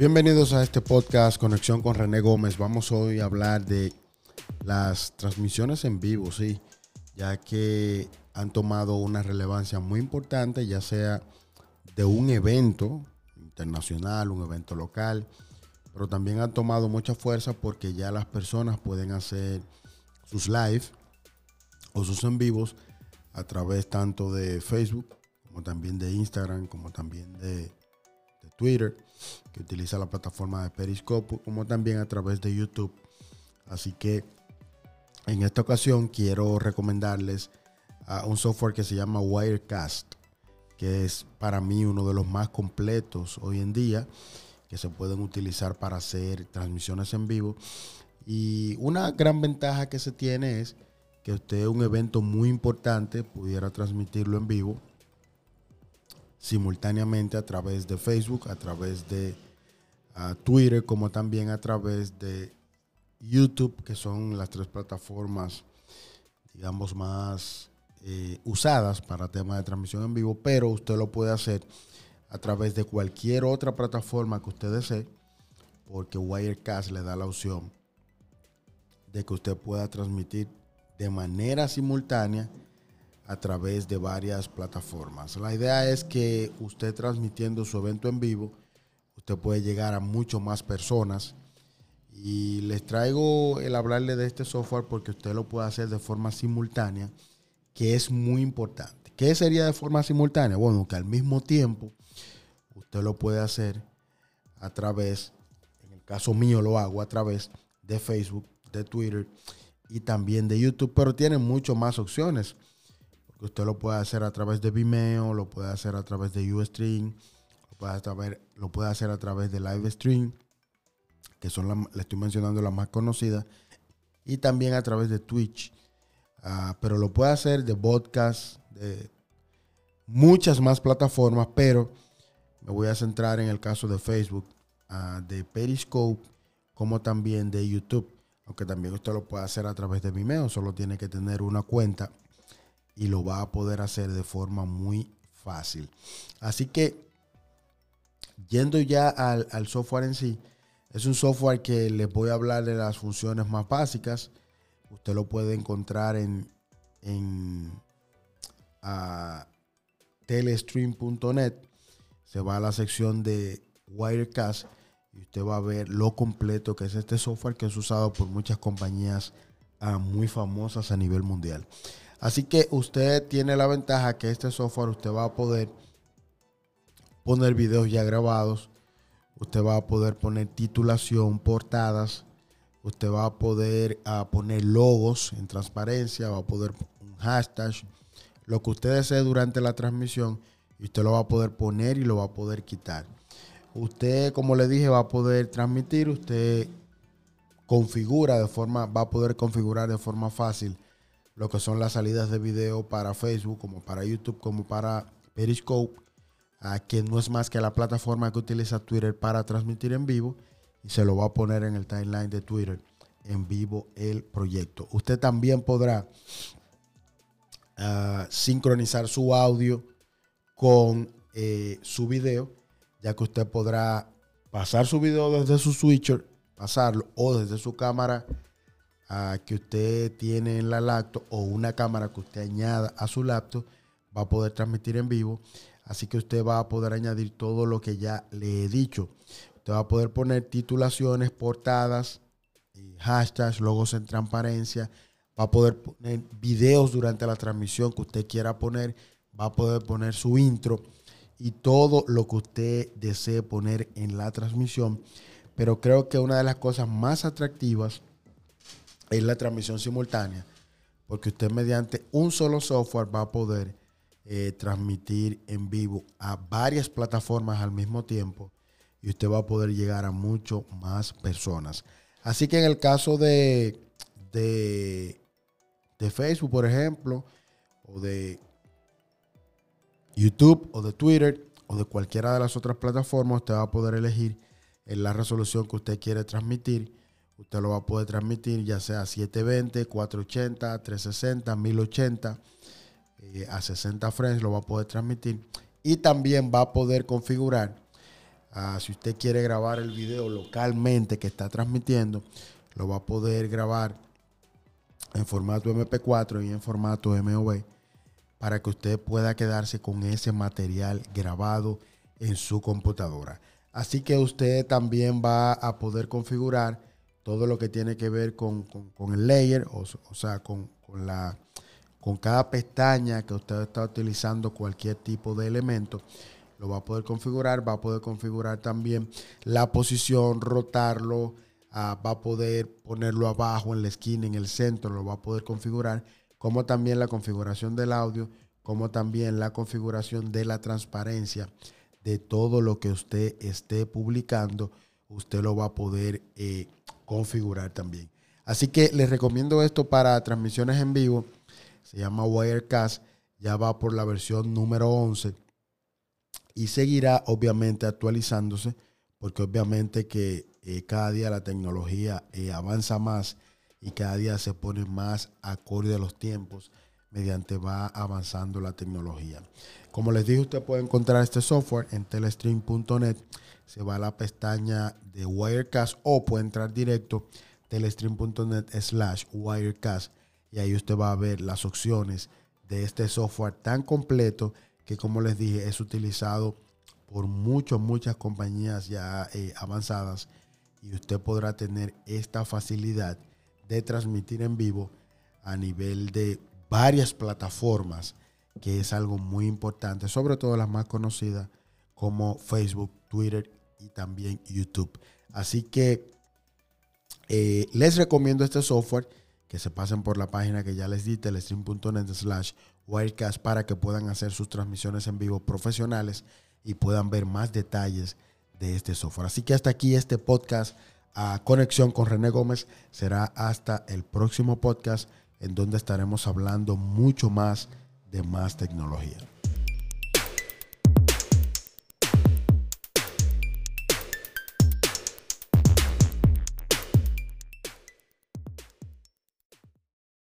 Bienvenidos a este podcast Conexión con René Gómez. Vamos hoy a hablar de las transmisiones en vivo, sí, ya que han tomado una relevancia muy importante, ya sea de un evento internacional, un evento local, pero también han tomado mucha fuerza porque ya las personas pueden hacer sus live o sus en vivos a través tanto de Facebook como también de Instagram, como también de, Twitter, que utiliza la plataforma de Periscope, como también a través de YouTube. Así que en esta ocasión quiero recomendarles a un software que se llama Wirecast, que es para mí uno de los más completos hoy en día, que se pueden utilizar para hacer transmisiones en vivo. Y una gran ventaja que se tiene es que usted un evento muy importante pudiera transmitirlo en vivo simultáneamente a través de Facebook, a través de Twitter, como también a través de YouTube, que son las tres plataformas, digamos, más eh, usadas para temas de transmisión en vivo, pero usted lo puede hacer a través de cualquier otra plataforma que usted desee, porque Wirecast le da la opción de que usted pueda transmitir de manera simultánea a través de varias plataformas. La idea es que usted transmitiendo su evento en vivo, usted puede llegar a mucho más personas. Y les traigo el hablarle de este software porque usted lo puede hacer de forma simultánea, que es muy importante. ¿Qué sería de forma simultánea? Bueno, que al mismo tiempo usted lo puede hacer a través, en el caso mío lo hago a través de Facebook, de Twitter y también de YouTube, pero tiene mucho más opciones usted lo puede hacer a través de Vimeo, lo puede hacer a través de Ustream, lo puede, hacer a través de Livestream, que son, le estoy mencionando las más conocidas, y también a través de Twitch. Ah, pero lo puede hacer de podcast, de muchas más plataformas, pero me voy a centrar en el caso de Facebook, ah, de Periscope, como también de YouTube. Aunque también usted lo puede hacer a través de Vimeo, solo tiene que tener una cuenta y lo va a poder hacer de forma muy fácil. Así que, yendo ya al, software en sí, es un software que les voy a hablar de las funciones más básicas. Usted lo puede encontrar en, en telestream.net. Se va a la sección de Wirecast y usted va a ver lo completo que es este software que es usado por muchas compañías ah, muy famosas a nivel mundial. Así que usted tiene la ventaja que este software usted va a poder poner videos ya grabados, usted va a poder poner titulación, portadas, usted va a poder ah, poner logos en transparencia, va a poder un hashtag, lo que usted desee durante la transmisión y usted lo va a poder poner y lo va a poder quitar. Usted, como le dije, va a poder transmitir, usted configura de forma, va a poder configurar de forma fácil lo que son las salidas de video para Facebook, como para YouTube, como para Periscope, que no es más que la plataforma que utiliza Twitter para transmitir en vivo y se lo va a poner en el timeline de Twitter en vivo el proyecto. Usted también podrá ah, sincronizar su audio con eh, su video, ya que usted podrá pasar su video desde su switcher, pasarlo o desde su cámara que usted tiene en la laptop o una cámara que usted añada a su laptop, va a poder transmitir en vivo. Así que usted va a poder añadir todo lo que ya le he dicho. Usted va a poder poner titulaciones, portadas, hashtags, logos en transparencia. Va a poder poner videos durante la transmisión que usted quiera poner. Va a poder poner su intro y todo lo que usted desee poner en la transmisión. Pero creo que una de las cosas más atractivas es la transmisión simultánea, porque usted mediante un solo software va a poder eh, transmitir en vivo a varias plataformas al mismo tiempo y usted va a poder llegar a mucho más personas. Así que en el caso de, de, de Facebook, por ejemplo, o de YouTube o de Twitter o de cualquiera de las otras plataformas, usted va a poder elegir en la resolución que usted quiere transmitir Usted lo va a poder transmitir ya sea 720, 480, 360, 1080, a 60 frames lo va a poder transmitir. Y también va a poder configurar Ah, si usted quiere grabar el video localmente que está transmitiendo, lo va a poder grabar en formato MP4 y en formato MOV para que usted pueda quedarse con ese material grabado en su computadora. Así que usted también va a poder configurar todo lo que tiene que ver con, el layer, o, sea, con, la, con cada pestaña que usted está utilizando cualquier tipo de elemento lo va a poder configurar, va a poder configurar también la posición, rotarlo, ah, va a poder ponerlo abajo en la esquina, en el centro, lo va a poder configurar, como también la configuración del audio, como también la configuración de la transparencia de todo lo que usted esté publicando, usted lo va a poder eh, configurar también. Así que les recomiendo esto para transmisiones en vivo. Se llama Wirecast. Ya va por la versión número 11 y seguirá obviamente actualizándose porque obviamente que eh, cada día la tecnología eh, avanza más y cada día se pone más acorde a los tiempos mediante va avanzando la tecnología. Como les dije, usted puede encontrar este software en telestream.net. Se va a la pestaña de Wirecast o puede entrar directo telestream.net slash Wirecast y ahí usted va a ver las opciones de este software tan completo que como les dije es utilizado por muchas, muchas compañías ya eh, avanzadas y usted podrá tener esta facilidad de transmitir en vivo a nivel de varias plataformas, que es algo muy importante, sobre todo las más conocidas como Facebook, Twitter y también YouTube. Así que eh, les recomiendo este software, que se pasen por la página que ya les di, telestream.net slash Wirecast para que puedan hacer sus transmisiones en vivo profesionales y puedan ver más detalles de este software. Así que hasta aquí este podcast a conexión con René Gómez. Será hasta el próximo podcast en donde estaremos hablando mucho más de más tecnología.